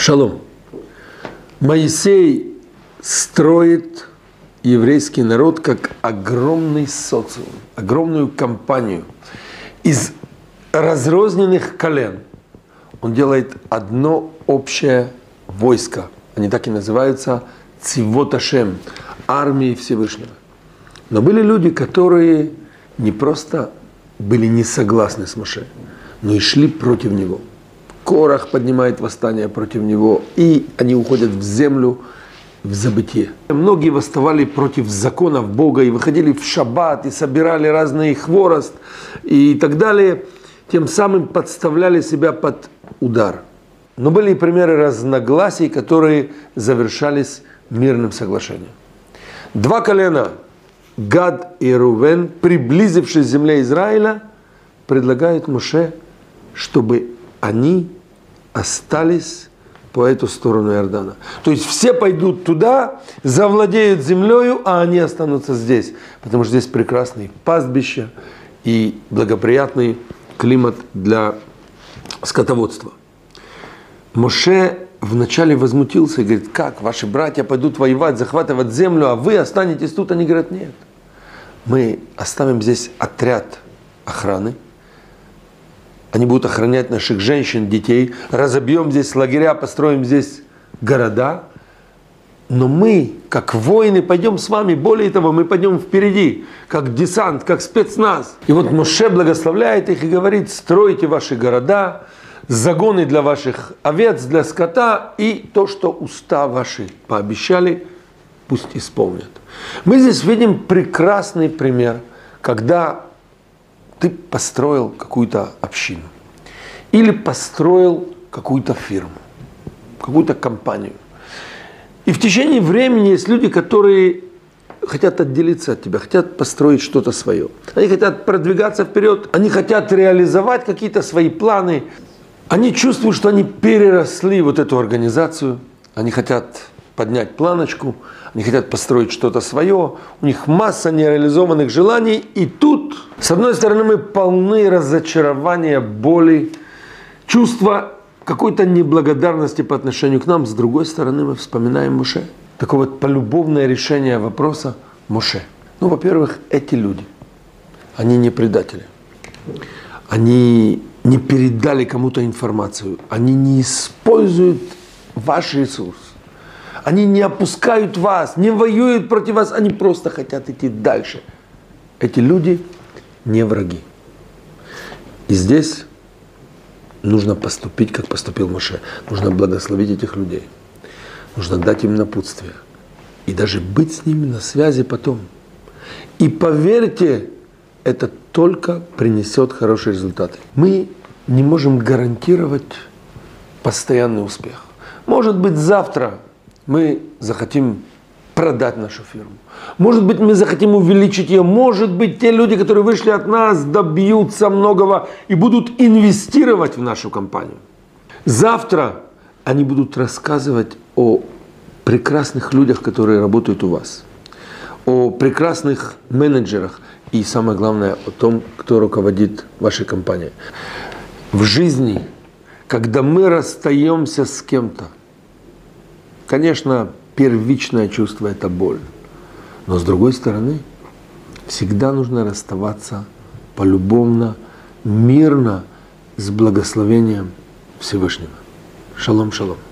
Шалом. Моисей строит еврейский народ как огромный социум, огромную компанию из разрозненных колен. Он делает одно общее войско. Они так и называются Цивоташем, армии Всевышнего. Но были люди, которые не просто были не согласны с Моше, но и шли против него. Корах поднимает восстание против него, и они уходят в землю, в забытие. Многие восставали против законов Бога и выходили в шаббат, и собирали разный хворост и так далее, тем самым подставляли себя под удар. Но были и примеры разногласий, которые завершались мирным соглашением. Два колена, Гад и Рувен, приблизившись к земле Израиля, предлагают Муше, чтобы они остались по эту сторону Иордана. То есть все пойдут туда, завладеют землею, а они останутся здесь, потому что здесь прекрасные пастбища и благоприятный климат для скотоводства. Моше вначале возмутился и говорит, как ваши братья пойдут воевать, захватывать землю, а вы останетесь тут? Они говорят, нет. Мы оставим здесь отряд охраны, они будут охранять наших женщин, детей, разобьем здесь лагеря, построим здесь города. Но мы, как воины, пойдем с вами. Более того, мы пойдем впереди, как десант, как спецназ. И вот Моше благословляет их и говорит, стройте ваши города, загоны для ваших овец, для скота, и то, что уста ваши пообещали, пусть исполнят. Мы здесь видим прекрасный пример, когда ты построил какую-то общину или построил какую-то фирму, какую-то компанию. И в течение времени есть люди, которые хотят отделиться от тебя, хотят построить что-то свое. Они хотят продвигаться вперед, они хотят реализовать какие-то свои планы. Они чувствуют, что они переросли вот эту организацию, они хотят поднять планочку, они хотят построить что-то свое, у них масса нереализованных желаний, и тут, с одной стороны, мы полны разочарования, боли, чувства какой-то неблагодарности по отношению к нам, с другой стороны, мы вспоминаем Моше. Такое вот полюбовное решение вопроса Моше. Ну, во-первых, эти люди, они не предатели. Они не передали кому-то информацию. Они не используют ваш ресурс. Они не опускают вас, не воюют против вас, они просто хотят идти дальше. Эти люди не враги. И здесь нужно поступить, как поступил Моше. Нужно благословить этих людей. Нужно дать им напутствие. И даже быть с ними на связи потом. И поверьте, это только принесет хорошие результаты. Мы не можем гарантировать постоянный успех. Может быть, завтра мы захотим продать нашу фирму. Может быть, мы захотим увеличить ее. Может быть, те люди, которые вышли от нас, добьются многого и будут инвестировать в нашу компанию. Завтра они будут рассказывать о прекрасных людях, которые работают у вас, о прекрасных менеджерах и, самое главное, о том, кто руководит вашей компанией. В жизни, когда мы расстаемся с кем-то, Конечно, первичное чувство – это боль. Но с другой стороны, всегда нужно расставаться полюбовно, мирно, с благословением Всевышнего. Шалом, шалом.